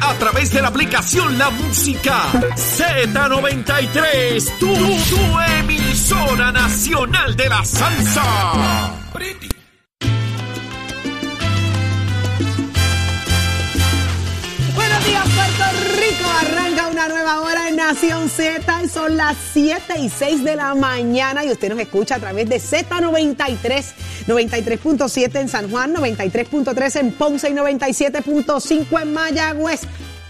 A través de la aplicación La Música Z93. Tu, tu emisora nacional de la salsa. Buenos días, Puerto Rico. Arranca una nueva hora en Nación Z son las 7 y 6 de la mañana y usted nos escucha a través de Z93, 93.7 en San Juan, 93.3 en Ponce y 97.5 en Mayagüez.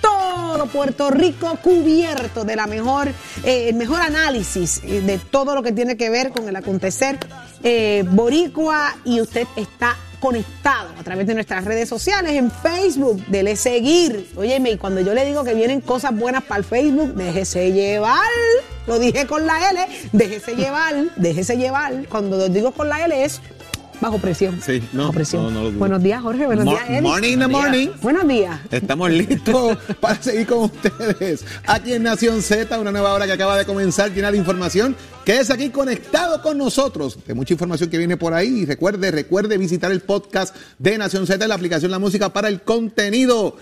Todo Puerto Rico cubierto de la mejor, eh, el mejor análisis eh, de todo lo que tiene que ver con el acontecer eh, boricua y usted está conectado a través de nuestras redes sociales, en Facebook, dele seguir. Óyeme, y cuando yo le digo que vienen cosas buenas para el Facebook, déjese llevar. Lo dije con la L, déjese llevar, déjese llevar. Cuando lo digo con la L es bajo presión. Sí, no, bajo presión. no, no lo dudo. Buenos días, Jorge. Buenos días, morning in the morning. Buenos días. Estamos listos para seguir con ustedes aquí en Nación Z, una nueva hora que acaba de comenzar llena de información. Quédese aquí conectado con nosotros, de mucha información que viene por ahí. Y recuerde, recuerde visitar el podcast de Nación Z la aplicación La Música para el contenido.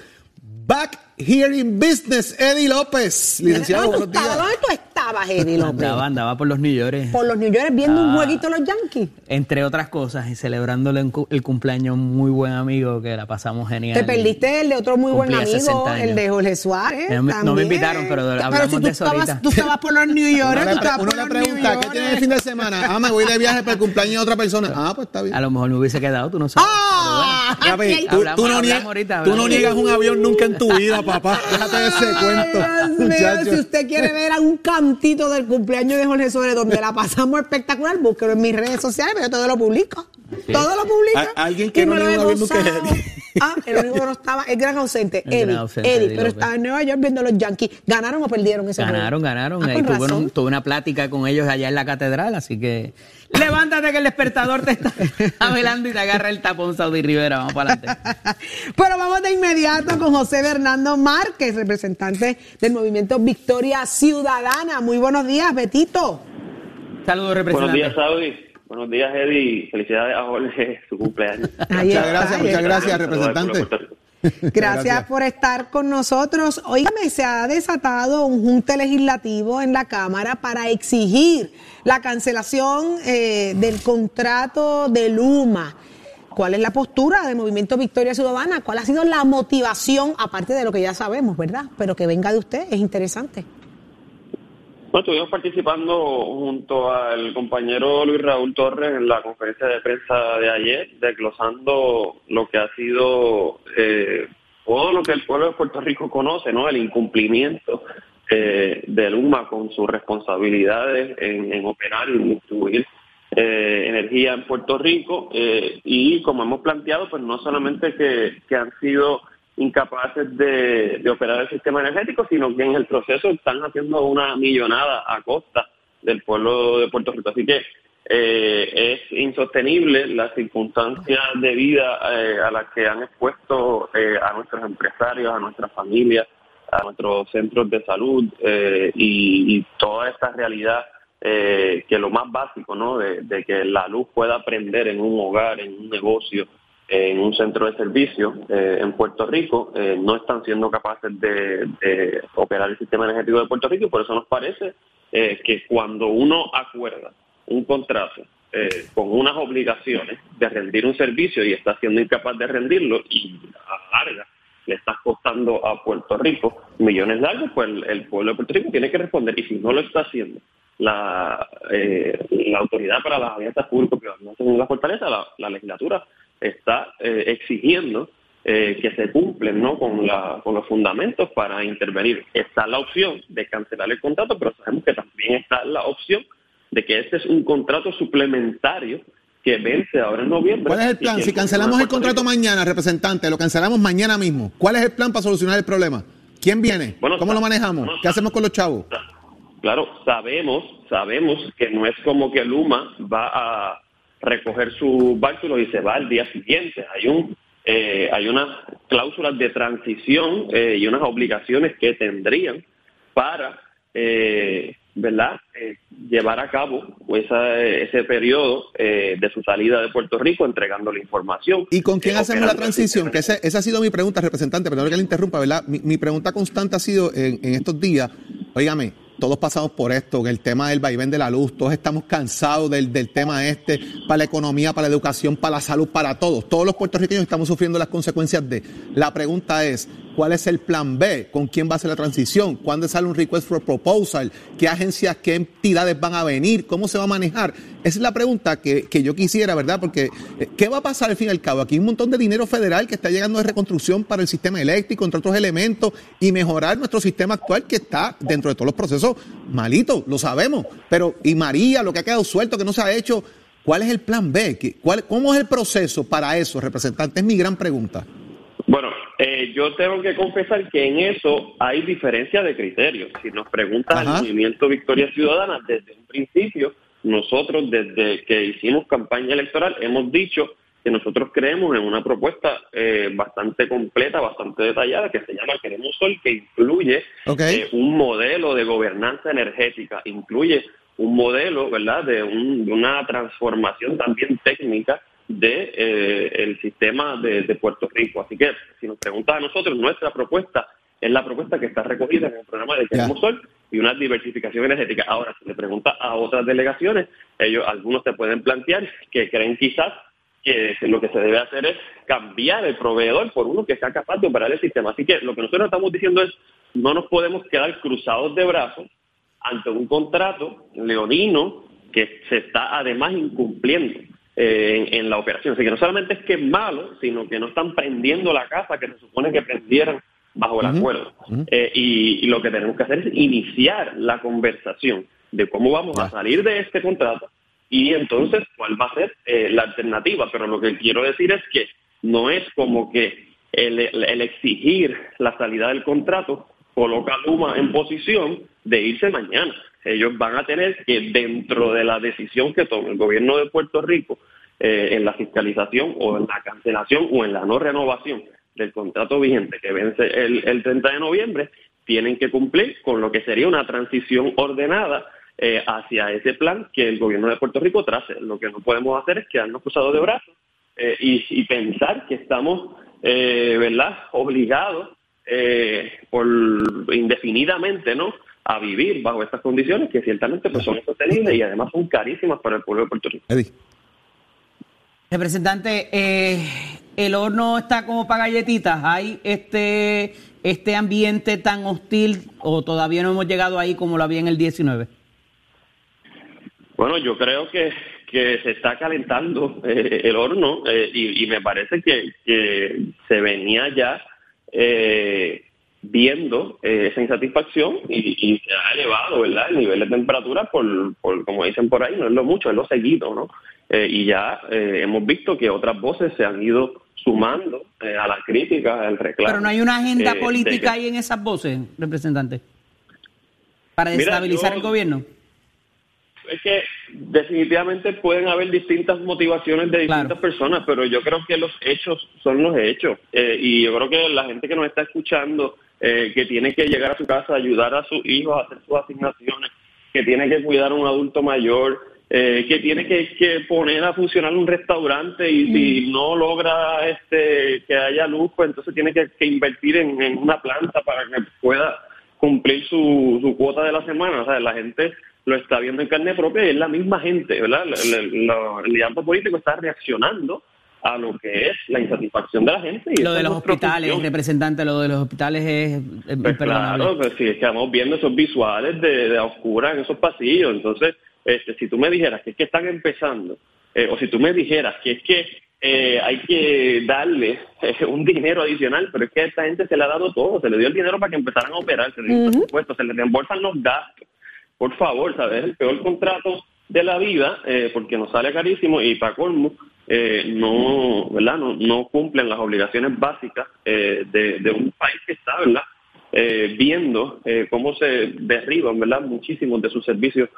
Back here in business, Eddie López, licenciado. ¿Dónde tú buenos días. estabas? ¿Dónde tú estabas, Eddie López? Andaba, andaba por los New York, Por los New York viendo un Ah. jueguito de los Yankees. entre otras cosas, y celebrándole cu- el cumpleaños a un muy buen amigo que la pasamos genial. Te perdiste el de otro muy buen amigo, 60 años. el de Jorge Suárez. No me- no me también. invitaron, pero hablamos si tú de eso estabas- ahorita. Tú estabas por los New York, Uno tú uno por le pregunta, ¿qué tiene el fin de semana? Ah, me voy de viaje para el cumpleaños de otra persona. Ah, pues está bien. A lo mejor me hubiese quedado, tú no sabes. ¡Ah! Ya ves, Ay, tú, Hablamos- tú no, hablamos ahorita, tú no niegas un avión nunca en tu vida, papá. Déjate de ese cuento, Dios mío, si usted quiere ver a un cantito del cumpleaños de Jorge Suárez donde la pasamos espectacular, búsquelo en mis redes sociales, pero yo todo lo publico. Todo lo publico. A- alguien que Y no avión nunca es gozado. Eddie. Ah, el único que no estaba, el gran ausente, El gran Eddie. ausente, Eddie, Eddie pero López. estaba en Nueva York viendo a los Yankees. ¿Ganaron o perdieron ese juego? Ganaron, ganaron. Ah, Ahí tuve, razón. un- tuve una plática con ellos allá en la catedral, así que levántate que el despertador te está velando y te agarra el tapón Saudi Rivera. Vamos para adelante. Pero vamos de inmediato con José Bernardo Márquez, representante del movimiento Victoria Ciudadana. Muy buenos días, Betito. Saludos, Buenos representante. días, Saudi. Buenos días, Eddie. Felicidades a Jorge, su cumpleaños. Ahí Muchas está, gracias, ahí muchas gracias, representante. Gracias, Gracias. por estar con nosotros. Óigame, se ha desatado un junte legislativo en la Cámara para exigir la cancelación eh, del contrato de Luma. ¿Cuál es la postura del Movimiento Victoria Ciudadana? ¿Cuál ha sido la motivación, aparte de lo que ya sabemos, verdad? Pero que venga de usted, es interesante. Bueno, estuvimos participando junto al compañero Luis Raúl Torres en la conferencia de prensa de ayer, desglosando lo que ha sido eh, todo lo que el pueblo de Puerto Rico conoce, ¿no? El incumplimiento eh, de Luma con sus responsabilidades en, operar y distribuir eh, energía en Puerto Rico eh, y como hemos planteado, pues no solamente que han sido incapaces de, operar el sistema energético, sino que en el proceso están haciendo una millonada a costa del pueblo de Puerto Rico. Así que eh, es insostenible las circunstancias de vida eh, a las que han expuesto eh, a nuestros empresarios, a nuestras familias, a nuestros centros de salud y, toda esta realidad que lo más básico, ¿no? De, de que la luz pueda prender en un hogar, en un negocio, en un centro de servicio eh, en Puerto Rico, eh, no están siendo capaces de, operar el sistema energético de Puerto Rico y por eso nos parece eh, que cuando uno acuerda un contrato con unas obligaciones de rendir un servicio y está siendo incapaz de rendirlo y a la larga le está costando a Puerto Rico millones de algo, pues el, pueblo de Puerto Rico tiene que responder y si no lo está haciendo la, la autoridad para las alianzas público-privadas en la fortaleza, la legislatura está eh, exigiendo eh, que se cumplen ¿no? con, la, con los fundamentos para intervenir. Está la opción de cancelar el contrato, pero sabemos que también está la opción de que este es un contrato suplementario que vence ahora en noviembre. ¿Cuál es el plan? Si cancelamos el contrato mañana, representante, lo cancelamos mañana mismo. ¿Cuál es el plan para solucionar el problema? ¿Quién viene? Bueno, ¿Cómo lo manejamos? ¿Qué hacemos con los chavos? Claro, sabemos, sabemos que no es como que Luma va a recoger su bártulo y se va al día siguiente. Hay un eh, hay unas cláusulas de transición eh, y unas obligaciones que tendrían para eh, ¿verdad? Eh, llevar a cabo esa, ese periodo eh, de su salida de Puerto Rico entregando la información. ¿Y con quién hacemos la transición? Que esa, esa ha sido mi pregunta, representante, perdón que le interrumpa, ¿verdad? Mi, mi pregunta constante ha sido en, en estos días, óigame, todos pasamos por esto, el tema del vaivén de la luz, todos estamos cansados del, del tema este, para la economía, para la educación, para la salud, para todos. Todos los puertorriqueños estamos sufriendo las consecuencias de. La pregunta es, ¿cuál es el plan B? ¿Con quién va a ser la transición? ¿Cuándo sale un request for proposal? ¿Qué agencias, qué entidades van a venir? ¿Cómo se va a manejar? Esa es la pregunta que, que yo quisiera, ¿verdad? Porque, eh, ¿qué va a pasar al fin y al cabo? Aquí hay un montón de dinero federal que está llegando de reconstrucción para el sistema eléctrico, entre otros elementos, y mejorar nuestro sistema actual que está dentro de todos los procesos malito, lo sabemos. Pero, y María, lo que ha quedado suelto, que no se ha hecho, ¿cuál es el plan B? ¿Qué- ¿Cuál, ¿Cómo es el proceso para eso, representante? Es mi gran pregunta. Bueno, eh, yo tengo que confesar que en eso hay diferencia de criterios. Si nos preguntas al movimiento Victoria Ciudadana, desde un principio, nosotros desde que hicimos campaña electoral hemos dicho que nosotros creemos en una propuesta eh, bastante completa, bastante detallada, que se llama Queremos Sol, que incluye eh, un modelo de gobernanza energética, incluye un modelo, ¿verdad?, de, un- de una transformación también técnica de eh, el sistema de, de Puerto Rico. Así que, si nos preguntas a nosotros, nuestra propuesta es la propuesta que está recogida en el programa de Queremos. Sol y una diversificación energética. Ahora, si le preguntas a otras delegaciones, ellos, algunos te pueden plantear que creen quizás que lo que se debe hacer es cambiar el proveedor por uno que sea capaz de operar el sistema. Así que lo que nosotros estamos diciendo es, no nos podemos quedar cruzados de brazos ante un contrato leonino que se está además incumpliendo eh, en, en la operación. Así que no solamente es que es malo, sino que no están prendiendo la casa que se supone que prendieran bajo el acuerdo. Eh, y, y lo que tenemos que hacer es iniciar la conversación de cómo vamos a salir de este contrato y entonces cuál va a ser eh, la alternativa. Pero lo que quiero decir es que no es como que el, exigir la salida del contrato coloca a Luma en posición de irse mañana. Ellos van a tener que, dentro de la decisión que tome el gobierno de Puerto Rico eh, en la fiscalización o en la cancelación o en la no renovación del contrato vigente que vence el 30 de noviembre, tienen que cumplir con lo que sería una transición ordenada eh, hacia ese plan que el gobierno de Puerto Rico trace. Lo que no podemos hacer es quedarnos cruzados de brazos eh, y, y pensar que estamos, eh, ¿verdad?, obligados eh, por indefinidamente, ¿no?, a vivir bajo estas condiciones que ciertamente pues, son insostenibles y además son carísimas para el pueblo de Puerto Rico. Eddie. Representante, eh, el horno está como para galletitas. ¿Hay este, este ambiente tan hostil o todavía no hemos llegado ahí como lo había en el 19? Bueno, yo creo que, que se está calentando eh, el horno eh, y, y me parece que, que se venía ya eh, viendo eh, esa insatisfacción y, y se ha elevado, ¿verdad? El nivel de temperatura por, por, como dicen por ahí, no es lo mucho, es lo seguido, ¿no? Y ya hemos visto que otras voces se han ido sumando a las críticas, al reclamo. Pero no hay una agenda política que- ahí en esas voces, representante, para Mira, desestabilizar yo- el gobierno. Es que definitivamente pueden haber distintas motivaciones de distintas Claro. personas, pero yo creo que los hechos son los hechos. Eh, y yo creo que la gente que nos está escuchando, eh, que tiene que llegar a su casa, ayudar a sus hijos a hacer sus asignaciones, que tiene que cuidar a un adulto mayor, eh, que tiene que, que poner a funcionar un restaurante y si no logra este que haya luz, pues entonces tiene que, que invertir en, en una planta para que pueda cumplir su, su cuota de la semana. O sea, la gente lo está viendo en carne propia y es la misma gente, ¿verdad? El liderato político está reaccionando a lo que es la insatisfacción de la gente. Y Lo de los hospitales, función. representante, lo de los hospitales es, es Pues claro, pues sí, estamos viendo esos visuales de, de a oscuras en esos pasillos. Entonces, este, si tú me dijeras que es que están empezando, eh, o si tú me dijeras que es que eh, hay que darle eh, un dinero adicional, pero es que a esta gente se le ha dado todo, se le dio el dinero para que empezaran a operar, se le dio el presupuesto, se le reembolsan los gastos. Por favor, ¿sabes? Es el peor contrato de la vida, eh, porque nos sale carísimo y para colmo, eh, no, ¿verdad? No, cumplen las obligaciones básicas eh, de, un país que está, viendo cómo se derriban, ¿verdad? Muchísimos de sus servicios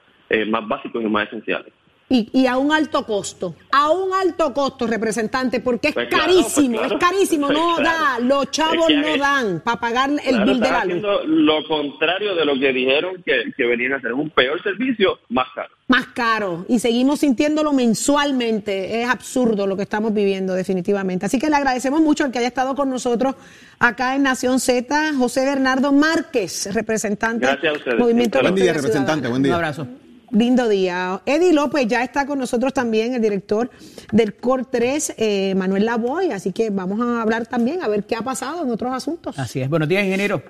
más básicos y más esenciales. Y, y, a un alto costo, a un alto costo, representante, porque es Pues claro, carísimo, pues claro. es carísimo, no Pues claro. da, los chavos Es que, no dan para pagar el Claro, bill de la luz. lo contrario de lo que dijeron que, que venían a hacer, un peor servicio, más caro. Más caro y seguimos sintiéndolo mensualmente. Es absurdo lo que estamos viviendo definitivamente. Así que le agradecemos mucho al que haya estado con nosotros acá en Nación Z, José Bernardo Márquez, representante Gracias a ustedes. Movimiento Buen Buen día, representante, buen Un día. abrazo. Lindo día. Eddie López ya está con nosotros también, el director del COR 3, eh, Manuel Lavoy. Así que vamos a hablar también a ver qué ha pasado en otros asuntos. Así es. Buenos días, ingeniero.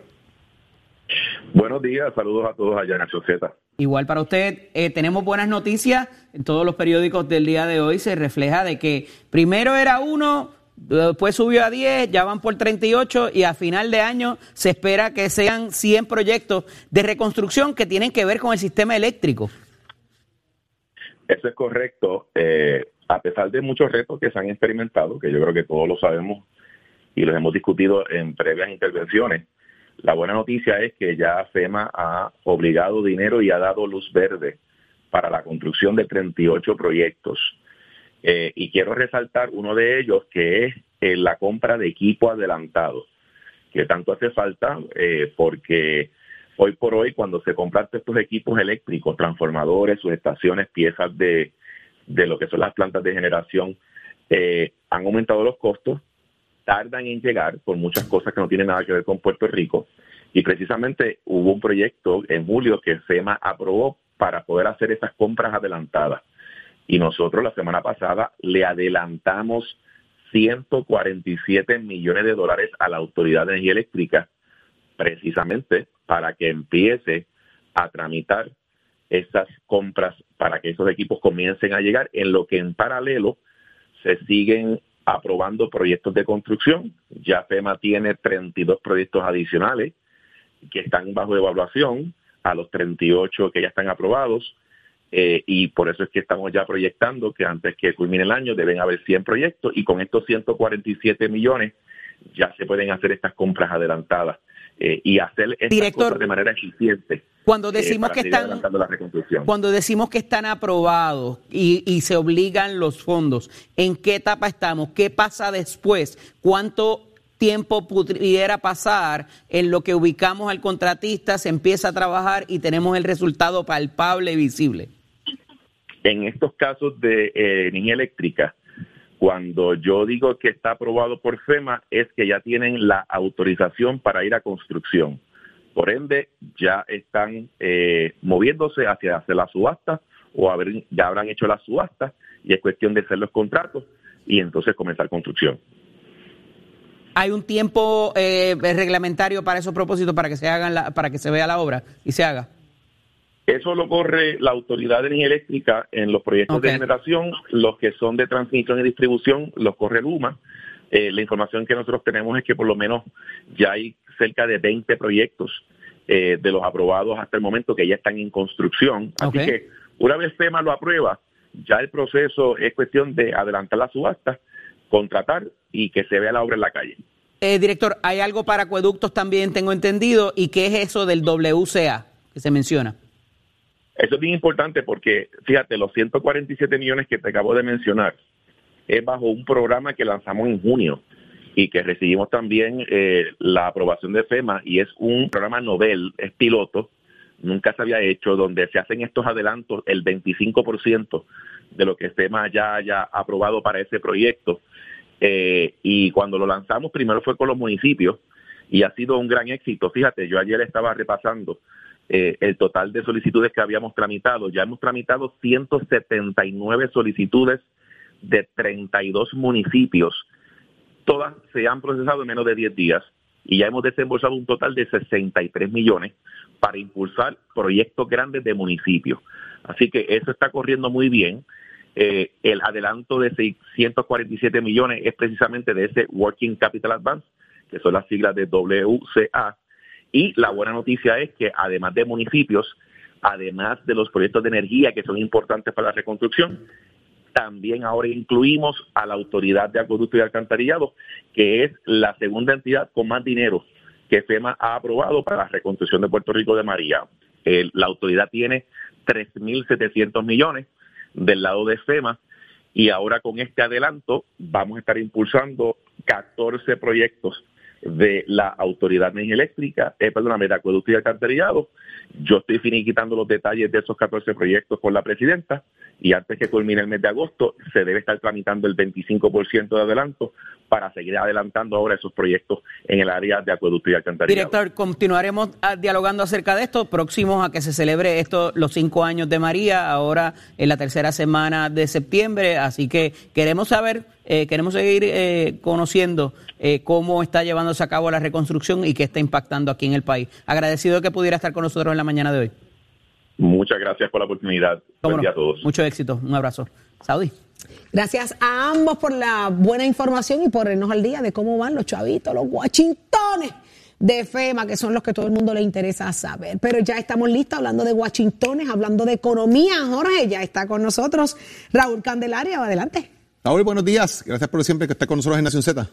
Buenos días, saludos a todos allá en Z. Igual para usted, eh, tenemos buenas noticias. En todos los periódicos del día de hoy se refleja de que primero era uno, después subió a 10, ya van por 38 y a final de año se espera que sean 100 proyectos de reconstrucción que tienen que ver con el sistema eléctrico. Eso es correcto. Eh, a pesar de muchos retos que se han experimentado, que yo creo que todos lo sabemos y los hemos discutido en previas intervenciones, la buena noticia es que ya FEMA ha obligado dinero y ha dado luz verde para la construcción de 38 proyectos. Eh, y quiero resaltar uno de ellos, que es eh, la compra de equipo adelantado, que tanto hace falta eh, porque hoy por hoy cuando se compran estos equipos eléctricos, transformadores, subestaciones, piezas de, de lo que son las plantas de generación, eh, han aumentado los costos, tardan en llegar por muchas cosas que no tienen nada que ver con Puerto Rico. Y precisamente hubo un proyecto en julio que FEMA aprobó para poder hacer esas compras adelantadas. Y nosotros la semana pasada le adelantamos 147 millones de dólares a la Autoridad de Energía Eléctrica, precisamente para que empiece a tramitar esas compras para que esos equipos comiencen a llegar, en lo que en paralelo se siguen aprobando proyectos de construcción. Ya FEMA tiene 32 proyectos adicionales que están bajo evaluación a los 38 que ya están aprobados. Eh, y por eso es que estamos ya proyectando que antes que culmine el año deben haber 100 proyectos y con estos 147 millones ya se pueden hacer estas compras adelantadas eh, y hacer estas Director, cosas de manera eficiente. Cuando eh, decimos que están la reconstrucción. cuando decimos que están aprobados y, y se obligan los fondos, ¿en qué etapa estamos? ¿Qué pasa después? ¿Cuánto tiempo pudiera pasar en lo que ubicamos al contratista, se empieza a trabajar y tenemos el resultado palpable y visible? En estos casos de eh, energía eléctrica, cuando yo digo que está aprobado por FEMA, es que ya tienen la autorización para ir a construcción. Por ende, ya están eh, moviéndose hacia hacer la subasta o ya habrán hecho la subasta y es cuestión de hacer los contratos y entonces comenzar construcción. ¿Hay un tiempo eh, reglamentario para esos propósitos para que se hagan la- para que se vea la obra y se haga? Eso lo corre la Autoridad de Energía Eléctrica en los proyectos de generación, los que son de transmisión y distribución, los corre Luma. Eh, la información que nosotros tenemos es que por lo menos ya hay cerca de 20 proyectos eh, de los aprobados hasta el momento que ya están en construcción. Así que una vez FEMA lo aprueba, ya el proceso es cuestión de adelantar la subasta, contratar y que se vea la obra en la calle. Eh, director, hay algo para acueductos también, tengo entendido, y qué es eso del WCA que se menciona. Eso es bien importante porque, fíjate, los 147 millones que te acabo de mencionar es bajo un programa que lanzamos en junio y que recibimos también eh, la aprobación de FEMA y es un programa novel, es piloto, nunca se había hecho, donde se hacen estos adelantos el 25% de lo que FEMA ya haya aprobado para ese proyecto. Eh, y cuando lo lanzamos, primero fue con los municipios y ha sido un gran éxito. Fíjate, yo ayer estaba repasando eh, el total de solicitudes que habíamos tramitado. Ya hemos tramitado 179 solicitudes de 32 municipios. Todas se han procesado en menos de 10 días y ya hemos desembolsado un total de 63 millones para impulsar proyectos grandes de municipios. Así que eso está corriendo muy bien. Eh, el adelanto de 647 millones es precisamente de ese Working Capital Advance, que son las siglas de WCA. Y la buena noticia es que además de municipios, además de los proyectos de energía que son importantes para la reconstrucción, también ahora incluimos a la Autoridad de Acueducto y Alcantarillado, que es la segunda entidad con más dinero que FEMA ha aprobado para la reconstrucción de Puerto Rico de María. la autoridad tiene 3.700 millones del lado de FEMA y ahora con este adelanto vamos a estar impulsando 14 proyectos de la Autoridad de Energía Eléctrica, eh, perdóname, de Acueducto y Alcantarillado. Yo estoy finiquitando los detalles de esos 14 proyectos con la presidenta y antes que culmine el mes de agosto se debe estar tramitando el 25% de adelanto para seguir adelantando ahora esos proyectos en el área de acueducto y alcantarillado. Director, continuaremos ah, dialogando acerca de esto, próximos a que se celebre esto los cinco años de María, ahora en la tercera semana de septiembre, así que queremos saber, eh, queremos seguir eh, conociendo eh, cómo está llevándose a cabo la reconstrucción y qué está impactando aquí en el país. Agradecido que pudiera estar con nosotros en la mañana de hoy. Muchas gracias por la oportunidad. Buen día a todos. Mucho éxito. Un abrazo. Saudi. Gracias a ambos por la buena información y por irnos al día de cómo van los chavitos, los Washingtones de FEMA, que son los que todo el mundo le interesa saber. Pero ya estamos listos hablando de Washingtones, hablando de economía. Jorge, ya está con nosotros Raúl Candelaria. Adelante. Raúl, buenos días. Gracias por siempre que esté con nosotros en Nación Z.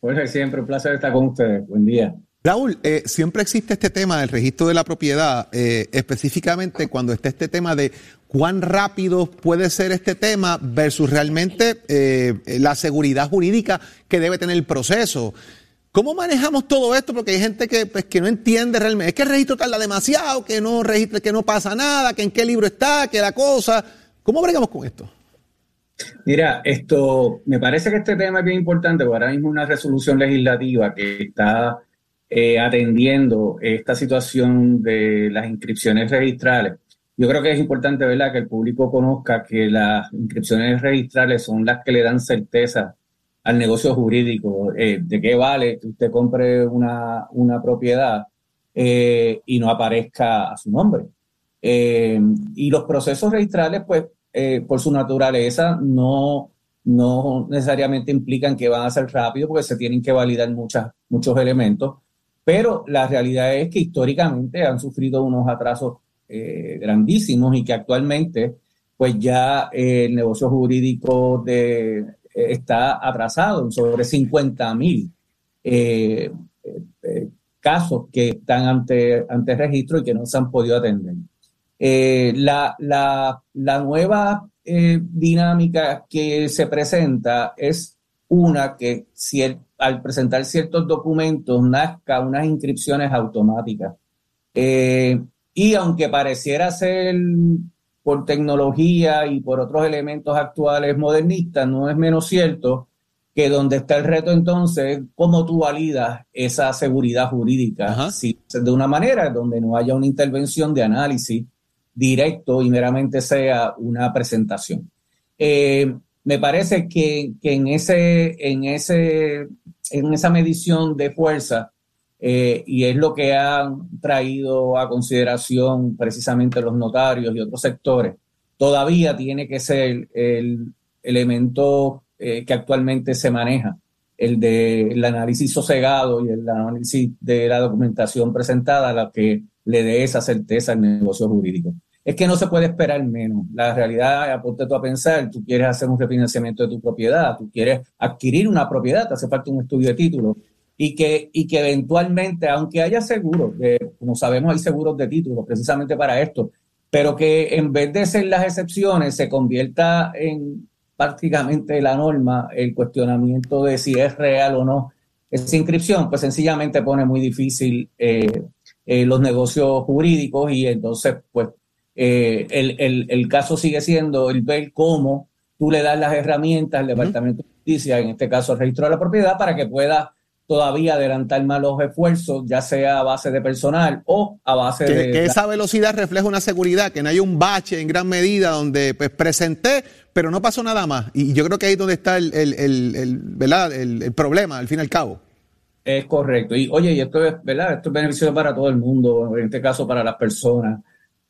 Jorge, siempre un placer estar con ustedes. Buen día. Raúl, eh, siempre existe este tema del registro de la propiedad, eh, específicamente cuando está este tema de cuán rápido puede ser este tema versus realmente eh, la seguridad jurídica que debe tener el proceso. ¿Cómo manejamos todo esto? Porque hay gente que, pues, que no entiende realmente. Es que el registro tarda demasiado, que no registre, que no pasa nada, que en qué libro está, que la cosa. ¿Cómo bregamos con esto? Mira, esto me parece que este tema es bien importante, porque ahora mismo una resolución legislativa que está eh, atendiendo esta situación de las inscripciones registrales. Yo creo que es importante, ¿verdad?, que el público conozca que las inscripciones registrales son las que le dan certeza al negocio jurídico eh, de qué vale que usted compre una, una propiedad eh, y no aparezca a su nombre. y los procesos registrales, pues, por su naturaleza, no, no necesariamente implican que van a ser rápidos porque se tienen que validar muchas, muchos elementos pero la realidad es que históricamente han sufrido unos atrasos eh, grandísimos y que actualmente pues ya eh, el negocio jurídico de, eh, está atrasado en sobre 50 mil casos que están ante, ante registro y que no se han podido atender. La, la, la, nueva dinámica que se presenta es una que si el, al presentar ciertos documentos nazca unas inscripciones automáticas. Eh, y aunque pareciera ser por tecnología y por otros elementos actuales modernistas, no es menos cierto que donde está el reto entonces, cómo tú validas esa seguridad jurídica, si de una manera donde no haya una intervención de análisis directo y meramente sea una presentación. Eh, me parece que, en, ese, en, ese, en esa medición de fuerza, eh, y es lo que han traído a consideración precisamente los notarios y otros sectores, todavía tiene que ser el elemento eh, que actualmente se maneja, el del análisis sosegado y el análisis de la documentación presentada, la que le dé esa certeza al negocio jurídico es que no se puede esperar menos. La realidad, apunte tú a pensar, tú quieres hacer un refinanciamiento de tu propiedad, tú quieres adquirir una propiedad, te hace falta un estudio de título. Y que, y que eventualmente, aunque haya seguros, como sabemos hay seguros de título precisamente para esto, pero que en vez de ser las excepciones se convierta en prácticamente la norma el cuestionamiento de si es real o no esa inscripción, pues sencillamente pone muy difícil eh, eh, los negocios jurídicos y entonces pues eh, el, el, caso sigue siendo el ver cómo tú le das las herramientas al Departamento de Justicia, en este caso el registro de la propiedad, para que pueda todavía adelantar más los esfuerzos, ya sea a base de personal o a base de... Que esa velocidad refleja una seguridad, que no hay un bache en gran medida donde pues presenté, pero no pasó nada más. Y yo creo que ahí es donde está el, el, el, ¿verdad? el, problema, al fin y al cabo. Es correcto. Y oye, y esto es, ¿verdad? Esto es beneficioso para todo el mundo, en este caso para las personas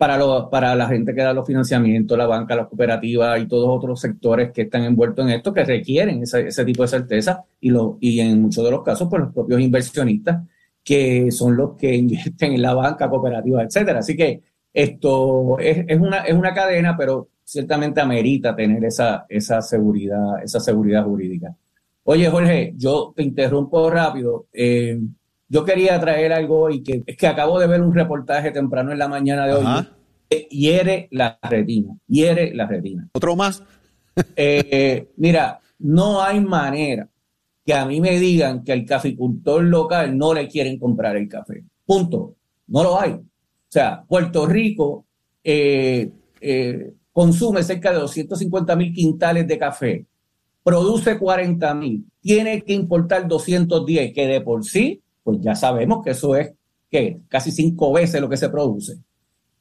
para, lo, para la gente que da los financiamientos, la banca, las cooperativas y todos otros sectores que están envueltos en esto, que requieren ese, ese tipo de certeza y, lo, y en muchos de los casos, pues los propios inversionistas, que son los que invierten en la banca, cooperativa, etcétera. Así que esto es, es, una, es una cadena, pero ciertamente amerita tener esa, esa seguridad, esa seguridad jurídica. Oye, Jorge, yo te interrumpo rápido. Eh, yo quería traer algo hoy que es que acabo de ver un reportaje temprano en la mañana de hoy. Que hiere la retina, hiere la retina. Otro más. Eh, mira, no hay manera que a mí me digan que el caficultor local no le quieren comprar el café. Punto. No lo hay. O sea, Puerto Rico eh, eh, consume cerca de 250 mil quintales de café, produce 40 mil, tiene que importar 210, que de por sí, pues ya sabemos que eso es que casi cinco veces lo que se produce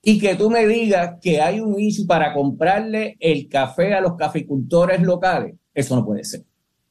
y que tú me digas que hay un issue para comprarle el café a los caficultores locales, eso no puede ser.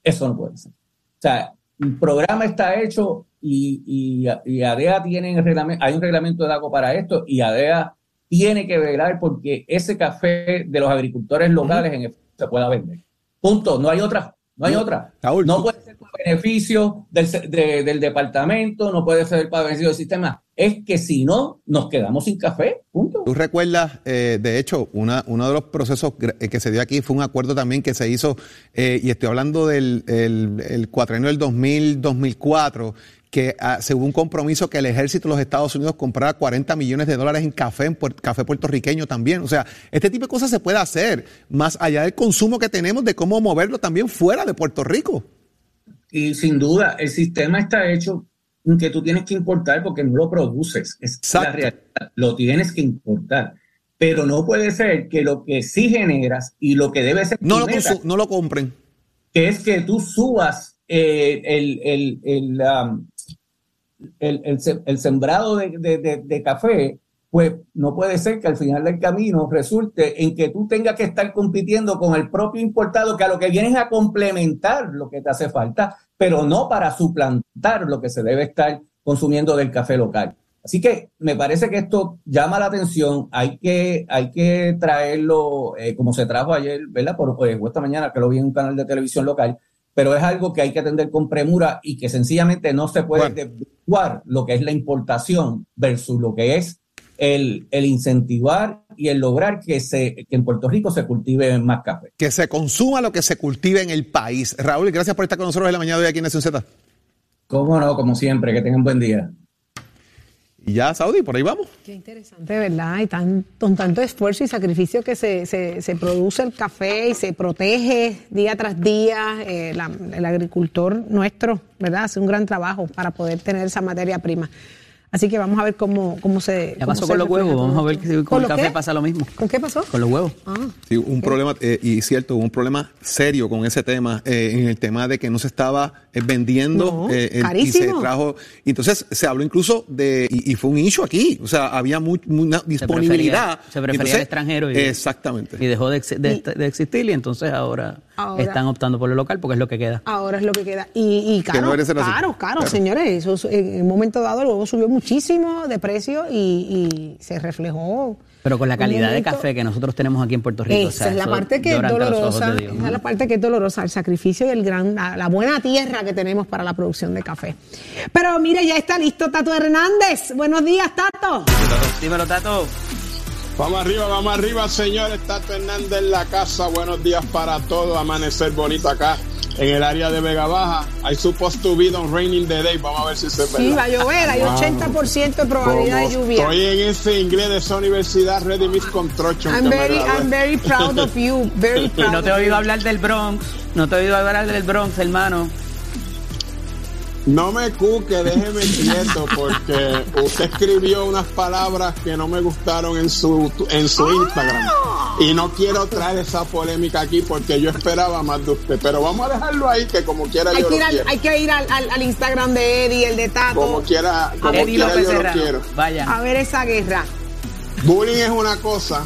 Eso no puede ser. O sea, el programa está hecho y, y, y ADEA tiene el reglamento, hay un reglamento de agua para esto y ADEA tiene que velar porque ese café de los agricultores locales en efecto se pueda vender. Punto. No hay otra. No hay otra. No puede ser para beneficio del, de- del departamento, no puede ser para beneficio del sistema. Es que si no, nos quedamos sin café. Punto. Tú recuerdas, eh, de hecho, una, uno de los procesos eh, que se dio aquí fue un acuerdo también que se hizo, eh, y estoy hablando del el, el cuatrienio del 2000-2004, que ah, se hubo un compromiso que el ejército de los Estados Unidos comprara 40 millones de dólares en café, en café puertorriqueño también. O sea, este tipo de cosas se puede hacer, más allá del consumo que tenemos, de cómo moverlo también fuera de Puerto Rico. Y sin duda, el sistema está hecho en que tú tienes que importar porque no lo produces. Es Exacto. la realidad. Lo tienes que importar. Pero no puede ser que lo que sí generas y lo que debe ser No lo, meta, no lo compren. que es que tú subas eh, el, el, el, um, el- el se- el sembrado de, de- de- de café, pues no puede ser que al final del camino resulte en que tú tengas que estar compitiendo con el propio importado, que a lo que vienes a complementar lo que te hace falta, pero no para suplantar lo que se debe estar consumiendo del café local. Así que me parece que esto llama la atención, hay que, hay que traerlo eh, como se trajo ayer, ¿verdad? Por, por esta mañana que lo vi en un canal de televisión local, pero es algo que hay que atender con premura y que sencillamente no se puede Bueno. lo que es la importación versus lo que es el, el incentivar y el lograr que, se, que en Puerto Rico se cultive más café. Que se consuma lo que se cultive en el país. Raúl, gracias por estar con nosotros en la mañana de hoy aquí en Nación Z. Cómo no, como siempre, que tengan buen día. Y ya, Saudi, por ahí vamos. Qué interesante, ¿verdad? Y tan, con tanto esfuerzo y sacrificio que se, se- se produce el café y se protege día tras día. eh, la- el agricultor nuestro, ¿verdad? Hace un gran trabajo para poder tener esa materia prima. Así que vamos a ver cómo, cómo se. Ya cómo pasó se con los huevos, vamos a ver si con el los café qué? pasa lo mismo. ¿Con qué pasó? Con los huevos. Ah, Sí, un problema, eh, y cierto, hubo un problema serio con ese tema, eh, en el tema de que no se estaba eh, vendiendo No, eh, el- y se carísimo. trajo. y entonces se habló incluso de, y, y fue un issue aquí, o sea, había mu- una disponibilidad. prefería- se prefería Entonces, el extranjero y- exactamente. Y dejó de, ex- de- de existir y entonces ahora, Ahora- están optando por lo local porque es lo que queda. Ahora es lo que queda. Y, y Que no caro, así. caro, caro, Claro. señores. Eso, es- en un momento dado el huevo subió muchísimo de precio y, y se reflejó. Pero con la calidad de café que nosotros tenemos aquí en Puerto Rico. o Esa sea, es la parte que es dolorosa. Dios. Esa es la parte que es dolorosa, el sacrificio y el gran, la, la buena tierra que tenemos para la producción de café. Pero mire, ya está listo Tato Hernández. Buenos días, Tato. Dímelo, Tato. Vamos arriba, vamos arriba, señores. Tato Hernández en la casa. Buenos días para todos. Amanecer bonito acá en el área de Vega Baja. I supposed to be on raining the day. Vamos a ver si se Sí, va a llover, hay 80% de probabilidad de lluvia. Estoy en ese inglés de esa universidad, Ready Miss Construction. I'm very. I'm very proud of you. Very Y proud no te he oído hablar del Bronx. No te he oído hablar del Bronx, hermano. No me cuque, déjeme quieto, porque usted escribió unas palabras que no me gustaron en su, en su Instagram. Y no quiero traer esa polémica aquí porque yo esperaba más de usted. Pero vamos a dejarlo ahí, que como quiera Hay yo que, ir lo al, quiero. hay que ir al, al- al Instagram de Eddie, el de Tato, Como quiera, como Eddie quiera López yo lo quiero. Vaya. a ver esa guerra. Bullying es una cosa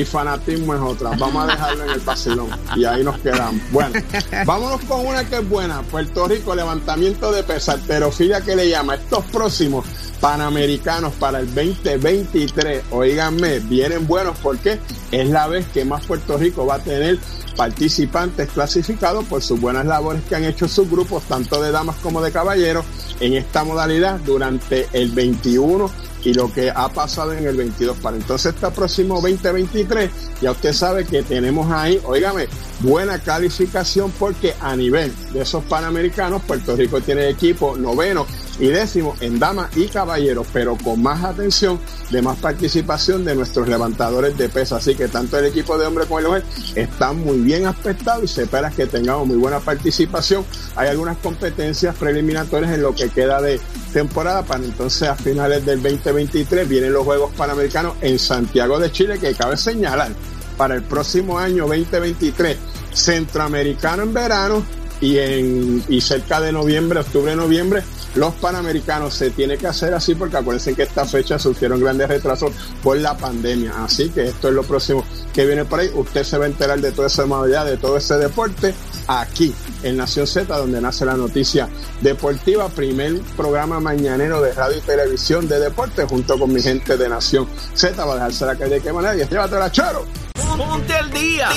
y fanatismo es otra. Vamos a dejarlo en el vacilón y ahí nos quedamos. Bueno, vámonos con una que es buena. Puerto Rico, levantamiento de pesas, alterofilia que le llama. Estos próximos panamericanos para el 2023, oíganme, vienen buenos porque es la vez que más Puerto Rico va a tener participantes clasificados por sus buenas labores que han hecho sus grupos, tanto de damas como de caballeros, en esta modalidad durante el 21 y lo que ha pasado en el 22 para entonces este próximo 2023 ya usted sabe que tenemos ahí, óigame, buena calificación porque a nivel de esos panamericanos Puerto Rico tiene equipo noveno y décimo en damas y caballeros, pero con más atención, de más participación de nuestros levantadores de peso. Así que tanto el equipo de hombres como el mujer están muy bien aspectados y se espera que tengamos muy buena participación. Hay algunas competencias preliminatorias en lo que queda de temporada para entonces a finales del 2023 vienen los Juegos Panamericanos en Santiago de Chile que cabe señalar para el próximo año 2023 centroamericano en verano y en y cerca de noviembre, octubre, noviembre, los panamericanos se tiene que hacer así porque acuérdense que esta fecha sufrieron grandes retrasos por la pandemia. Así que esto es lo próximo que viene por ahí. Usted se va a enterar de toda esa modalidad, de todo ese deporte aquí en Nación Z, donde nace la noticia deportiva, primer programa mañanero de radio y televisión de deporte junto con mi gente de Nación Z. Va a dejarse la calle de qué manera. Llévatela, choro. Ponte al día.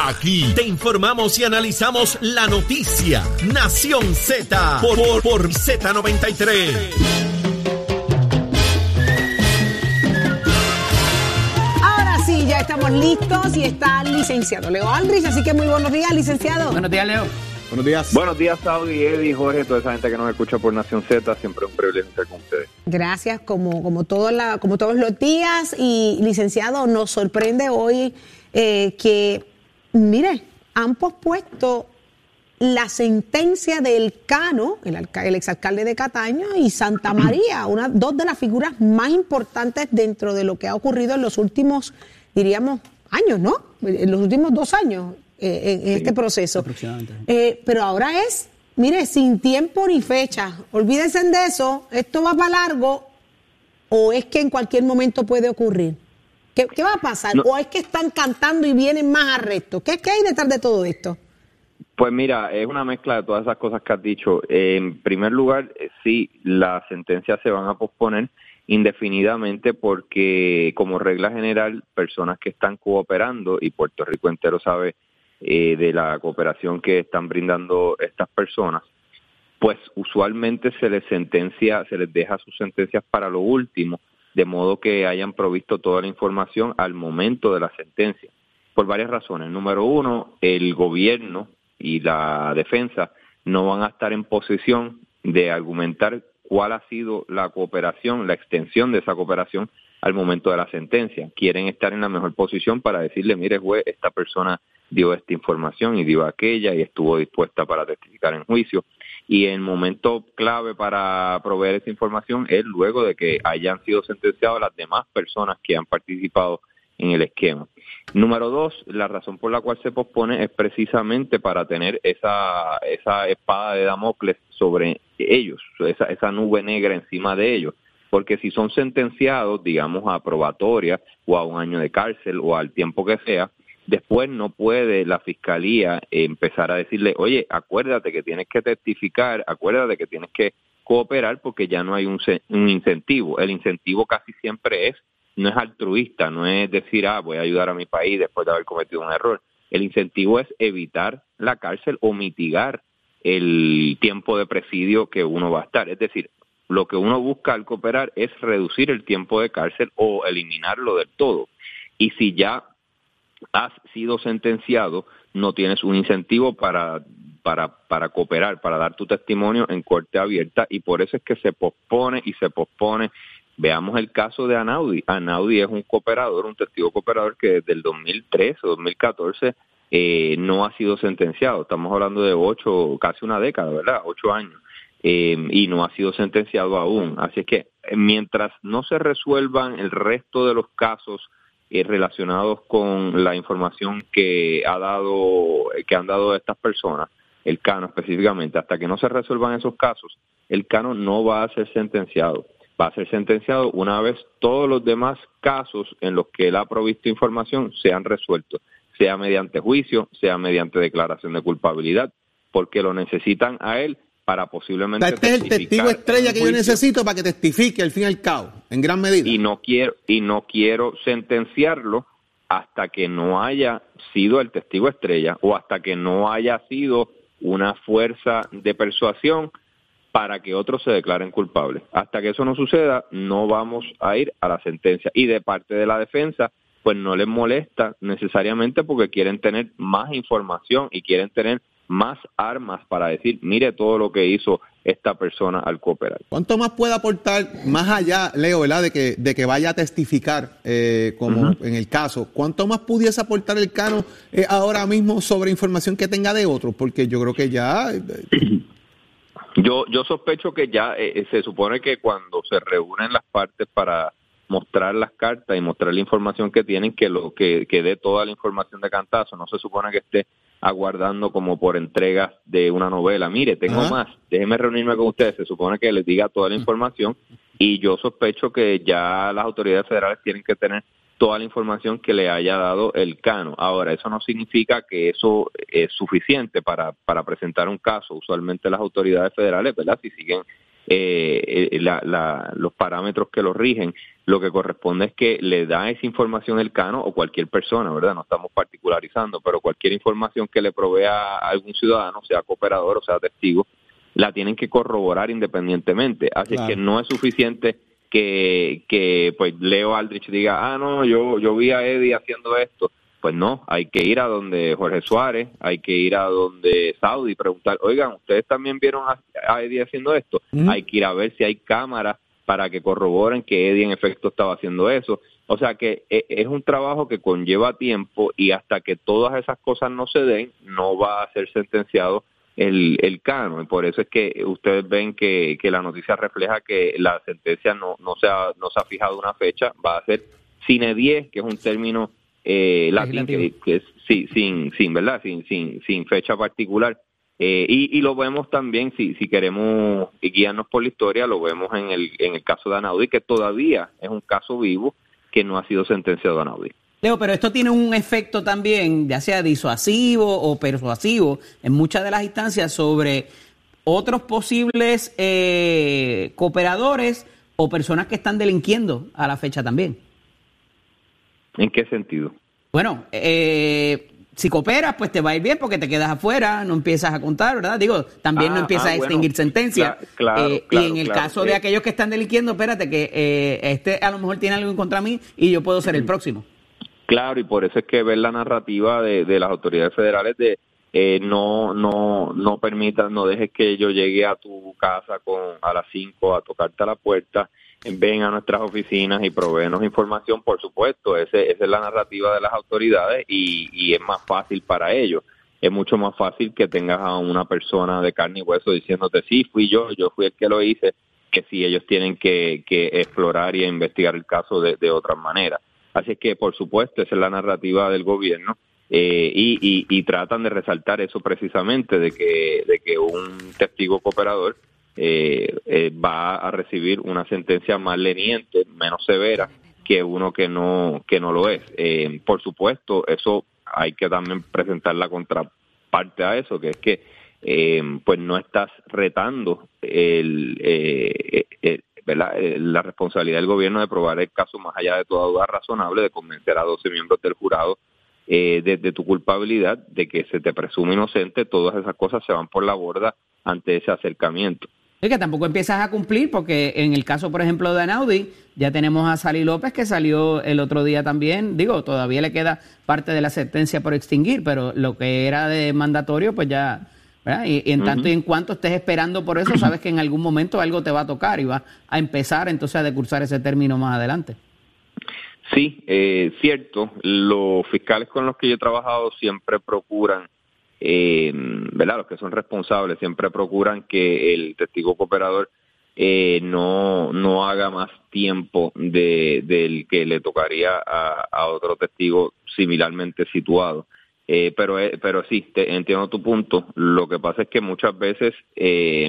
Aquí te informamos y analizamos la noticia. Nación Z por, por, por Z93. Ahora sí, ya estamos listos y está el licenciado Leo Aldrich, así que muy buenos días, licenciado. Buenos días, Leo. Buenos días. Buenos días, Saudi, Eddie, Jorge, toda esa gente que nos escucha por Nación Z. Siempre un privilegio estar con ustedes. Gracias, como, como, todo la, como todos los días. Y licenciado, nos sorprende hoy eh, que, mire, han pospuesto la sentencia del Cano, el, alca- el exalcalde de Cataño, y Santa María, una, dos de las figuras más importantes dentro de lo que ha ocurrido en los últimos, diríamos, años, ¿no? En los últimos dos años eh, en, este proceso. aproximadamente. Eh, pero ahora es, mire, sin tiempo ni fecha. Olvídense de eso, esto va para largo, o es que en cualquier momento puede ocurrir. ¿Qué, qué va a pasar? No. ¿O es que están cantando y vienen más arrestos? ¿Qué, qué hay detrás de todo esto? Pues mira, es una mezcla de todas esas cosas que has dicho. En primer lugar, eh, sí, las sentencias se van a posponer indefinidamente porque como regla general, personas que están cooperando, y Puerto Rico entero sabe eh, de la cooperación que están brindando estas personas, pues usualmente se les sentencia, se les deja sus sentencias para lo último, de modo que hayan provisto toda la información al momento de la sentencia, por varias razones. Número uno, el gobierno y la defensa no van a estar en posición de argumentar cuál ha sido la cooperación, la extensión de esa cooperación al momento de la sentencia. Quieren estar en la mejor posición para decirle, mire juez, esta persona dio esta información y dio aquella y estuvo dispuesta para testificar en juicio. Y el momento clave para proveer esa información es luego de que hayan sido sentenciadas las demás personas que han participado en el esquema. Número dos, la razón por la cual se pospone es precisamente para tener esa, esa espada de Damocles sobre ellos, esa, esa nube negra encima de ellos. Porque si son sentenciados, digamos, a probatoria o a un año de cárcel o al tiempo que sea, después no puede la fiscalía empezar a decirle, oye, acuérdate que tienes que testificar, acuérdate que tienes que cooperar porque ya no hay un, un incentivo. El incentivo casi siempre es, no es altruista, no es decir, ah, voy a ayudar a mi país después de haber cometido un error. El incentivo es evitar la cárcel o mitigar el tiempo de presidio que uno va a estar. Es decir, lo que uno busca al cooperar es reducir el tiempo de cárcel o eliminarlo del todo. Y si ya has sido sentenciado, no tienes un incentivo para, para, para cooperar, para dar tu testimonio en corte abierta y por eso es que se pospone y se pospone. Veamos el caso de Anaudi. Anaudi es un cooperador, un testigo cooperador que desde el 2013 o 2014 eh, no ha sido sentenciado. Estamos hablando de ocho, casi una década, ¿verdad? Ocho años. Eh, y no ha sido sentenciado aún. Así es que mientras no se resuelvan el resto de los casos eh, relacionados con la información que ha dado que han dado estas personas, el Cano específicamente, hasta que no se resuelvan esos casos, el Cano no va a ser sentenciado. Va a ser sentenciado una vez todos los demás casos en los que él ha provisto información sean resueltos, sea mediante juicio, sea mediante declaración de culpabilidad, porque lo necesitan a él para posiblemente Este es el testigo estrella que yo necesito para que testifique al fin y al cabo, en gran medida. y no quiero y no quiero sentenciarlo hasta que no haya sido el testigo estrella o hasta que no haya sido una fuerza de persuasión para que otros se declaren culpables. Hasta que eso no suceda, no vamos a ir a la sentencia. Y de parte de la defensa, pues no les molesta necesariamente porque quieren tener más información y quieren tener más armas para decir, mire todo lo que hizo esta persona al cooperar. ¿Cuánto más puede aportar, más allá, Leo, ¿verdad? De que, de que vaya a testificar, eh, como en el caso, ¿cuánto más pudiese aportar el Cano eh, ahora mismo sobre información que tenga de otros? Porque yo creo que ya... eh, Yo, yo sospecho que ya eh, se supone que cuando se reúnen las partes para mostrar las cartas y mostrar la información que tienen, que lo que, que dé toda la información de cantazo, no se supone que esté aguardando como por entregas de una novela. Mire, tengo Ajá. más, déjeme reunirme con ustedes, se supone que les diga toda la información y yo sospecho que ya las autoridades federales tienen que tener toda la información que le haya dado el cano. Ahora, eso no significa que eso es suficiente para, para presentar un caso. Usualmente las autoridades federales, ¿verdad? Si siguen eh, eh, la- la- los parámetros que los rigen, lo que corresponde es que le da esa información el cano o cualquier persona, ¿verdad? No estamos particularizando, pero cualquier información que le provea a algún ciudadano, sea cooperador o sea testigo, la tienen que corroborar independientemente. Así Claro. que no es suficiente que, que pues Leo Aldrich diga, ah, no, yo, yo vi a Eddie haciendo esto. Pues no, hay que ir a donde Jorge Suárez, hay que ir a donde Saudi y preguntar, oigan, ¿ustedes también vieron a, a Eddie haciendo esto? Ujú. Hay que ir a ver si hay cámaras para que corroboren que Eddie en efecto estaba haciendo eso. O sea que eh, es un trabajo que conlleva tiempo y hasta que todas esas cosas no se den, no va a ser sentenciado el, el cano. Y por eso es que ustedes ven que, que la noticia refleja que la sentencia no, no, se ha, no se ha fijado una fecha, va a ser sine 10, que es un término eh, latín que, es sí, sin, sin, ¿verdad? Sin, sin, sin fecha particular. Eh, y, y lo vemos también, si, si queremos guiarnos por la historia, lo vemos en el, en el caso de Anaudi, que todavía es un caso vivo que no ha sido sentenciado a Anaudi. Leo, pero esto tiene un efecto también, ya sea disuasivo o persuasivo, en muchas de las instancias sobre otros posibles eh, cooperadores o personas que están delinquiendo a la fecha también. ¿En qué sentido? Bueno, eh, si cooperas, pues te va a ir bien porque te quedas afuera, no empiezas a contar, ¿verdad? Digo, también Ah, no empiezas ah, a bueno. extinguir sentencia. Cla- claro, Eh, claro, y en el claro. caso de Eh, aquellos que están delinquiendo, espérate, que eh, este a lo mejor tiene algo en contra mí y yo puedo ser el próximo. Claro, y por eso es que ver la narrativa de, de las autoridades federales de eh, no no no permitas, no dejes que yo llegue a tu casa con a las 5 a tocarte a la puerta, ven a nuestras oficinas y proveenos información, por supuesto, ese, esa es la narrativa de las autoridades y, es más fácil para ellos. Es mucho más fácil que tengas a una persona de carne y hueso diciéndote, sí, fui yo, yo fui el que lo hice, que si ellos tienen que, que explorar y investigar el caso de, de otra manera. Así que, por supuesto, esa es la narrativa del gobierno eh, y, y- y tratan de resaltar eso precisamente, de que, de que un testigo cooperador eh, eh, va a recibir una sentencia más leniente, menos severa que uno que no que no lo es. Eh, por supuesto, eso hay que también presentar la contraparte a eso, que es que eh, pues no estás retando el. Eh, la responsabilidad del gobierno de probar el caso más allá de toda duda razonable, de convencer a 12 miembros del jurado eh, de tu culpabilidad, de que se te presume inocente, todas esas cosas se van por la borda ante ese acercamiento. Es que tampoco empiezas a cumplir porque en el caso, por ejemplo, de Anaudi, ya tenemos a Sally López que salió el otro día también. Digo, todavía le queda parte de la sentencia por extinguir, pero lo que era de mandatorio, pues ya, ¿verdad? Y, y en tanto y en cuanto estés esperando por eso, sabes que en algún momento algo te va a tocar y va a empezar entonces a decursar ese término más adelante. Sí, eh, cierto. Los fiscales con los que yo he trabajado siempre procuran, eh, ¿verdad? Los que son responsables siempre procuran que el testigo cooperador eh, no, no haga más tiempo de, del que le tocaría a, a otro testigo similarmente situado. Eh, pero, eh, pero sí, te, entiendo tu punto. Lo que pasa es que muchas veces eh,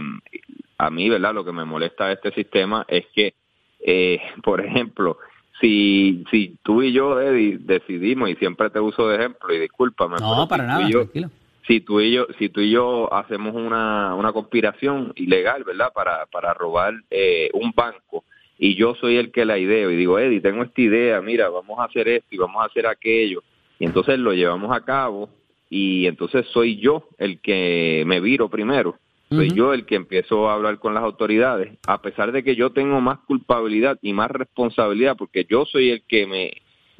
a mí, ¿verdad? Lo que me molesta de este sistema es que, eh, por ejemplo, si, si tú y yo, Eddie, decidimos, y siempre te uso de ejemplo, y discúlpame. No, para tú nada, y yo- tranquilo. Si tú y yo, si tú y yo hacemos una, una conspiración ilegal, ¿verdad? Para, para robar eh, un banco, y yo soy el que la ideo, y digo, Eddie, tengo esta idea, mira, vamos a hacer esto y vamos a hacer aquello, y entonces lo llevamos a cabo, y entonces soy yo el que me viro primero. Soy yo el que empiezo a hablar con las autoridades, a pesar de que yo tengo más culpabilidad y más responsabilidad, porque yo soy el que me,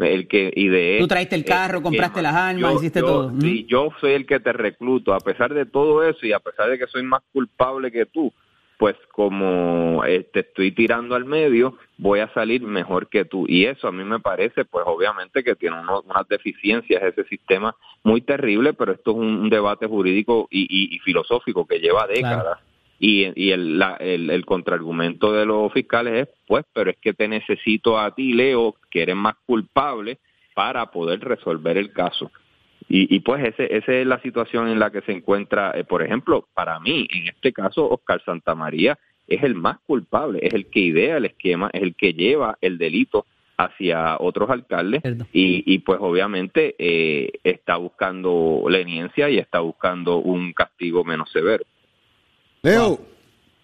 el que ideé. Tú traiste el carro, el compraste las armas, Yo- hiciste yo- todo. Sí, yo soy el que te recluto, a pesar de todo eso y a pesar de que soy más culpable que tú, pues como eh, te estoy tirando al medio, voy a salir mejor que tú. Y eso a mí me parece, pues obviamente que tiene unas deficiencias ese sistema muy terrible, pero esto es un, debate jurídico y, filosófico que lleva décadas. Y, y el, el, el, contraargumento de los fiscales es, pues, pero es que te necesito a ti, Leo, que eres más culpable para poder resolver el caso. Y, pues ese, esa es la situación en la que se encuentra, eh, por ejemplo, para mí, en este caso, Oscar Santamaría es el más culpable, es el que idea el esquema, es el que lleva el delito hacia otros alcaldes y, y, pues obviamente eh, está buscando leniencia y está buscando un castigo menos severo. Leo,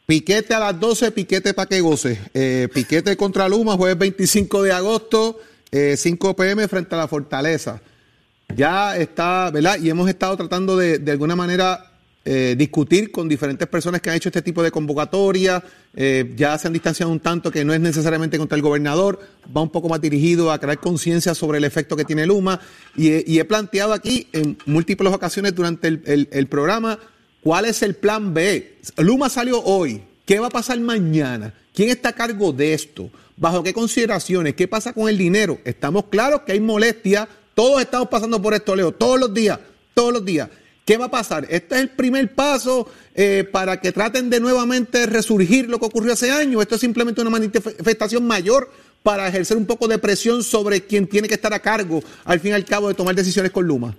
piquete a las 12, piquete para que goce. Eh, piquete contra Luma, jueves 25 de agosto, 5 pm frente a la Fortaleza ya está, ¿verdad? Y hemos estado tratando de, de alguna manera, eh, discutir con diferentes personas que han hecho este tipo de convocatoria. Eh, ya se han distanciado un tanto que no es necesariamente contra el gobernador, va un poco más dirigido a crear conciencia sobre el efecto que tiene Luma. Y, he planteado aquí en múltiples ocasiones durante el, el programa cuál es el plan B. Luma salió hoy. ¿Qué va a pasar mañana? ¿Quién está a cargo de esto? ¿Bajo qué consideraciones? ¿Qué pasa con el dinero? Estamos claros que hay molestia todos estamos pasando por esto, Leo, todos los días, todos los días. ¿Qué va a pasar? Este es el primer paso eh, para que traten de nuevamente resurgir lo que ocurrió hace años. Esto es simplemente una manifestación mayor para ejercer un poco de presión sobre quien tiene que estar a cargo, al fin y al cabo, de tomar decisiones con Luma.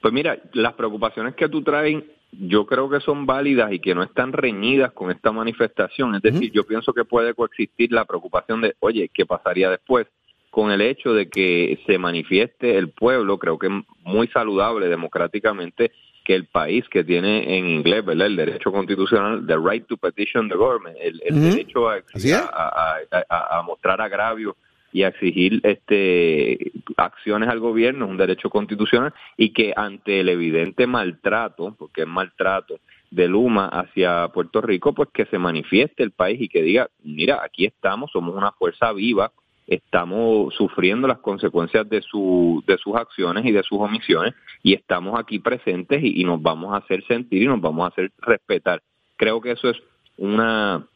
Pues mira, las preocupaciones que tú traes yo creo que son válidas y que no están reñidas con esta manifestación. Es decir, yo pienso que puede coexistir la preocupación de, oye, ¿qué pasaría después? con el hecho de que se manifieste el pueblo, creo que es muy saludable democráticamente que el país que tiene en inglés, ¿verdad? El derecho constitucional, the right to petition the government, el, derecho a, a, mostrar agravio y a exigir este acciones al gobierno, es un derecho constitucional, y que ante el evidente maltrato, porque es maltrato, de Luma hacia Puerto Rico, pues que se manifieste el país y que diga, mira, aquí estamos, somos una fuerza viva, estamos sufriendo las consecuencias de, su, de sus acciones y de sus omisiones y estamos aquí presentes y, nos vamos a hacer sentir y nos vamos a hacer respetar. Creo que eso es una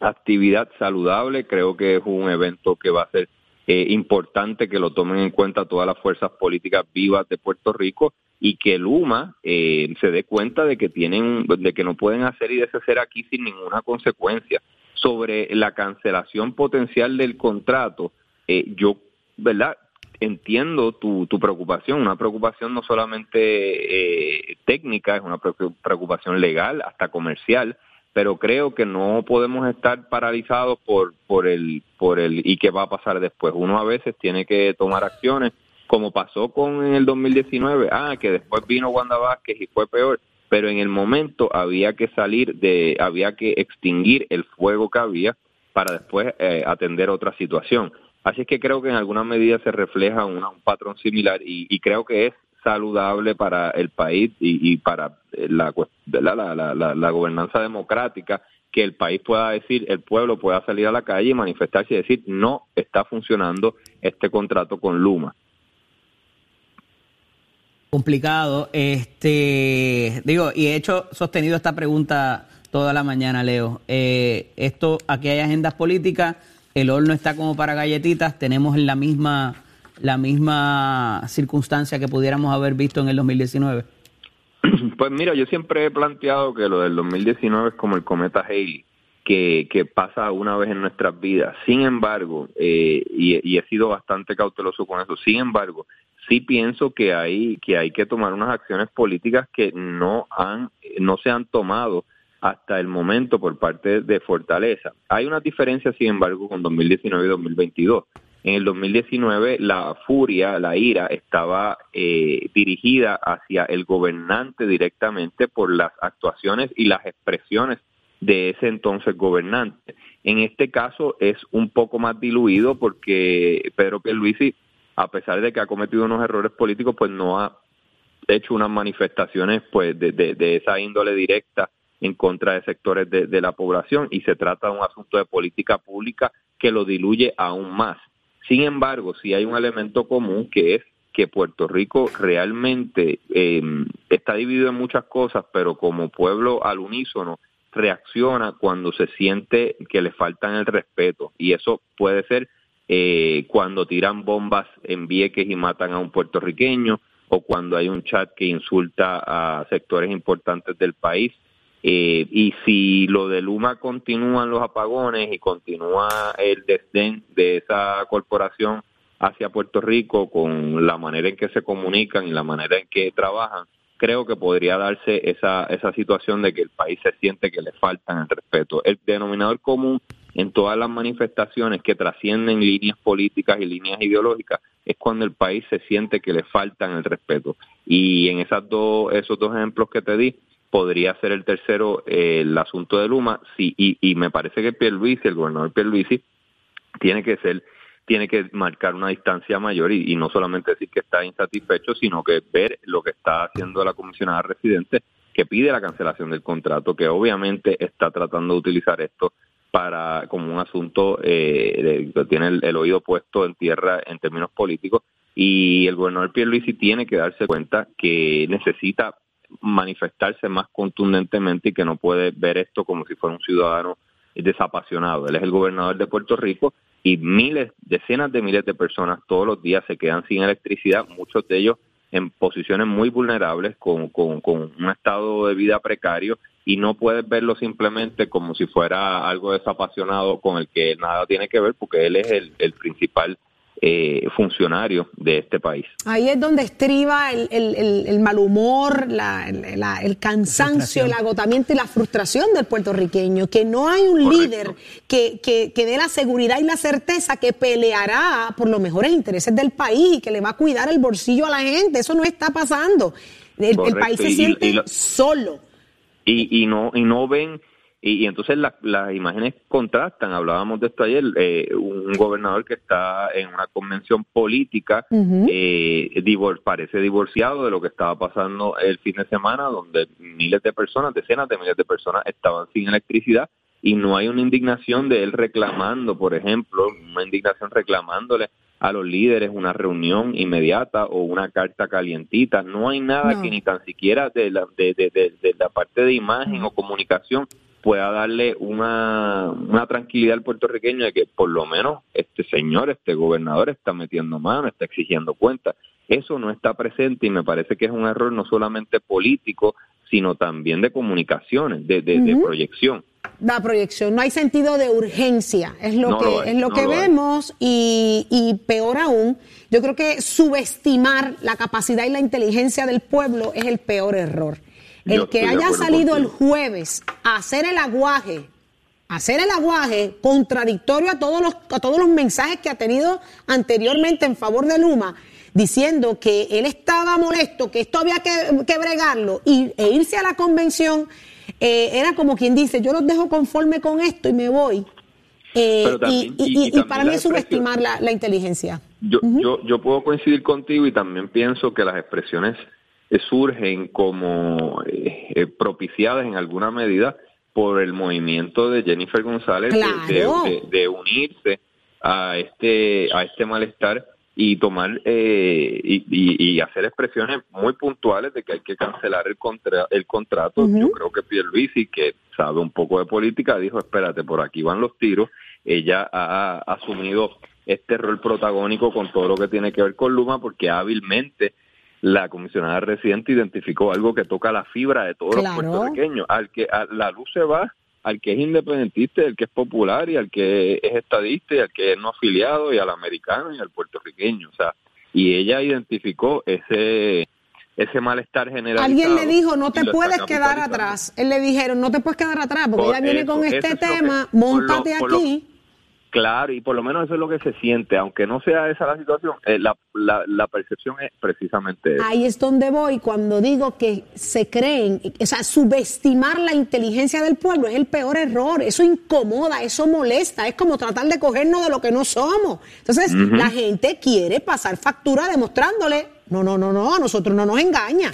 actividad saludable, creo que es un evento que va a ser eh, importante que lo tomen en cuenta todas las fuerzas políticas vivas de Puerto Rico y que Luma eh, se dé cuenta de que tienen, de que no pueden hacer y deshacer aquí sin ninguna consecuencia sobre la cancelación potencial del contrato, eh, yo, ¿verdad? Entiendo tu, tu preocupación, una preocupación no solamente eh, técnica, es una preocupación legal, hasta comercial, pero creo que no podemos estar paralizados por, por, el, por el y qué va a pasar después. Uno a veces tiene que tomar acciones, como pasó con el 2019, ah, que después vino Wanda Vázquez y fue peor pero en el momento había que salir de, había que extinguir el fuego que había para después eh, atender otra situación. Así es que creo que en alguna medida se refleja un patrón similar y, creo que es saludable para el país y, para eh, la, la, la, gobernanza democrática que el país pueda decir, el pueblo pueda salir a la calle y manifestarse y decir no está funcionando este contrato con Luma complicado. Este, digo, y he hecho sostenido esta pregunta toda la mañana, Leo. Eh, esto, aquí hay agendas políticas, el horno está como para galletitas, tenemos la misma, la misma circunstancia que pudiéramos haber visto en el 2019. Pues mira, yo siempre he planteado que lo del 2019 es como el cometa Halley. Que, que pasa una vez en nuestras vidas. Sin embargo, eh, y, y he sido bastante cauteloso con eso, sin embargo, sí pienso que hay que hay que tomar unas acciones políticas que no han no se han tomado hasta el momento por parte de Fortaleza. Hay una diferencia, sin embargo, con 2019 y 2022. En el 2019 la furia, la ira estaba eh, dirigida hacia el gobernante directamente por las actuaciones y las expresiones de ese entonces gobernante. En este caso es un poco más diluido porque Pedro Pierluisi a pesar de que ha cometido unos errores políticos, pues no ha hecho unas manifestaciones pues de, de, esa índole directa en contra de sectores de, la población y se trata de un asunto de política pública que lo diluye aún más. Sin embargo, sí hay un elemento común que es que Puerto Rico realmente em, está dividido en muchas cosas, pero como pueblo al unísono reacciona cuando se siente que le faltan el respeto y eso puede ser eh, cuando tiran bombas en Vieques y matan a un puertorriqueño o cuando hay un chat que insulta a sectores importantes del país. Eh, y si lo de Luma continúan los apagones y continúa el desdén de esa corporación hacia Puerto Rico con la manera en que se comunican y la manera en que trabajan, creo que podría darse esa, esa situación de que el país se siente que le faltan el respeto. El denominador común en todas las manifestaciones que trascienden líneas políticas y líneas ideológicas es cuando el país se siente que le faltan el respeto. Y en esas dos, esos dos ejemplos que te di, podría ser el tercero eh, el asunto de Luma, sí, y, me parece que Pierluisi, el gobernador Pierluisi, tiene que ser tiene que marcar una distancia mayor y, no solamente decir que está insatisfecho, sino que ver lo que está haciendo la comisionada residente que pide la cancelación del contrato, que obviamente está tratando de utilizar esto para como un asunto eh, tiene el, oído puesto en tierra en términos políticos y el gobernador Pierluisi tiene que darse cuenta que necesita manifestarse más contundentemente y que no puede ver esto como si fuera un ciudadano desapasionado. Él es el gobernador de Puerto Rico y miles, decenas de miles de personas todos los días se quedan sin electricidad, muchos de ellos en posiciones muy vulnerables, con, con, con un estado de vida precario y no puedes verlo simplemente como si fuera algo desapasionado con el que nada tiene que ver porque él es el, el principal eh, funcionarios de este país. Ahí es donde estriba el, el, el mal humor, la, el cansancio, el agotamiento y la frustración del puertorriqueño, que no hay un líder que, que, que, dé la seguridad y la certeza que peleará por los mejores intereses del país y que le va a cuidar el bolsillo a la gente. Eso no está pasando. El, país se siente solo. Y, y, no, y no ven y, entonces las imágenes contrastan. Hablábamos de esto ayer. Eh, un gobernador que está en una convención política eh, parece divorciado de lo que estaba pasando el fin de semana, donde miles de personas, decenas de miles de personas estaban sin electricidad y no hay una indignación de él reclamando, por ejemplo, una indignación reclamándole a los líderes una reunión inmediata o una carta calientita. No hay nada que ni tan siquiera de la, de, de, de, la parte de imagen o comunicación pueda darle una, una tranquilidad al puertorriqueño de que por lo menos este señor, este gobernador está metiendo mano, está exigiendo cuentas. Eso no está presente y me parece que es un error no solamente político, sino también de comunicaciones, de, de, proyección. La proyección, no hay sentido de urgencia, es lo que, es, lo que vemos y, y peor aún, yo creo que subestimar la capacidad y la inteligencia del pueblo es el peor error. El que haya salido el jueves a hacer el aguaje, hacer el aguaje contradictorio a todos los, a todos los mensajes que ha tenido anteriormente en favor de Luma, diciendo que él estaba molesto, que esto había que, bregarlo y, e irse a la convención, eh, era como quien dice, yo los dejo conforme con esto y me voy. Eh, y, para mí es subestimar la, la inteligencia. Yo, yo, yo puedo coincidir contigo y también pienso que las expresiones surgen como eh, eh, propiciadas en alguna medida por el movimiento de Jennifer González de, unirse a este a este malestar y tomar eh, y, hacer expresiones muy puntuales de que hay que cancelar el contra, el contrato. Yo creo que Pierluisi, que sabe un poco de política, dijo, espérate, por aquí van los tiros. Ella ha asumido este rol protagónico con todo lo que tiene que ver con Luma porque hábilmente la comisionada residente identificó algo que toca la fibra de todos los puertorriqueños. Al que la luz se va, al que es independentista, al que es popular y al que es estadista y al que es no afiliado y al americano y al puertorriqueño. O sea, y ella identificó ese ese malestar general. Alguien le dijo, no te puedes quedar atrás. Él le dijeron, no te puedes quedar atrás porque ella viene con este tema, montate aquí. Claro, y por lo menos eso es lo que se siente, aunque no sea esa la situación, eh, la, la, percepción es precisamente eso. Ahí es donde voy cuando digo que se creen, o sea, subestimar la inteligencia del pueblo es el peor error, eso incomoda, eso molesta, es como tratar de cogernos de lo que no somos. Entonces, la gente quiere pasar factura demostrándole, no, no, no, no, a nosotros no nos engaña.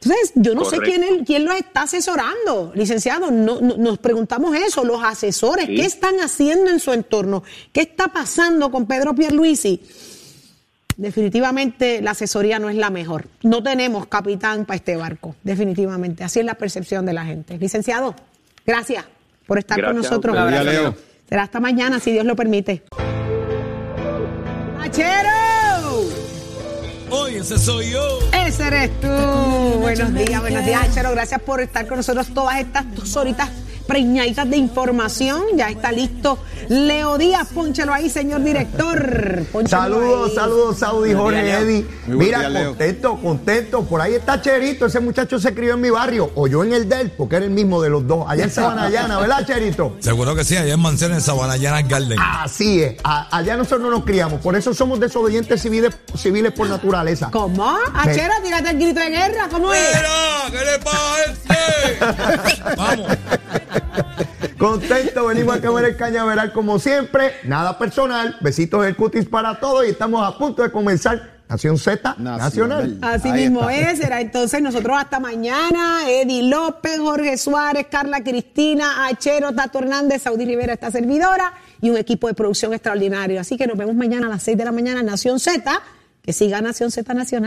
Entonces, yo no sé quién, quién lo está asesorando, licenciado. No, nos preguntamos eso, los asesores, ¿qué están haciendo en su entorno? ¿Qué está pasando con Pedro Pierluisi? Definitivamente la asesoría no es la mejor. No tenemos capitán para este barco, definitivamente. Así es la percepción de la gente. Licenciado. Gracias por estar con Gracias nosotros. día, Leo. Será hasta mañana, si Dios lo permite. ¡Achero! Hoy ese soy yo. Ese eres tú. Buenos días, buenos días, Achero. Gracias por estar con nosotros todas estas dos horitas preñaditas de información. Ya está listo Leo Díaz. Pónchelo ahí, señor director. Pónchelo Saludos, ahí. saludos, Saudi, Jorge. Eddie. Mira, día, contento, contento. Por ahí está Cherito, ese muchacho se crió en mi barrio, o yo en el del, porque era el mismo de los dos, allá en Sabanayana, ¿verdad, Cherito? Seguro que sí, allá en Manzana, en Sabanayana Garden. Así es, a- allá nosotros no nos criamos, por eso somos desobedientes civiles, civiles por naturaleza. ¿Cómo? Achero, tírate el grito de guerra. ¿Cómo es? ¿Qué le pasa a este? Vamos. Contento, venimos a comer el cañaveral como siempre, nada personal, besitos del cutis para todos y estamos a punto de comenzar Nación Z Nacional. Así Ahí mismo está. es, será entonces nosotros hasta mañana, Eddie López, Jorge Suárez, Carla Cristina, Achero, Tato Hernández, Saudi Rivera, esta servidora y un equipo de producción extraordinario. Así que nos vemos mañana a las 6 de la mañana en Nación Z, que siga Nación Z Nacional.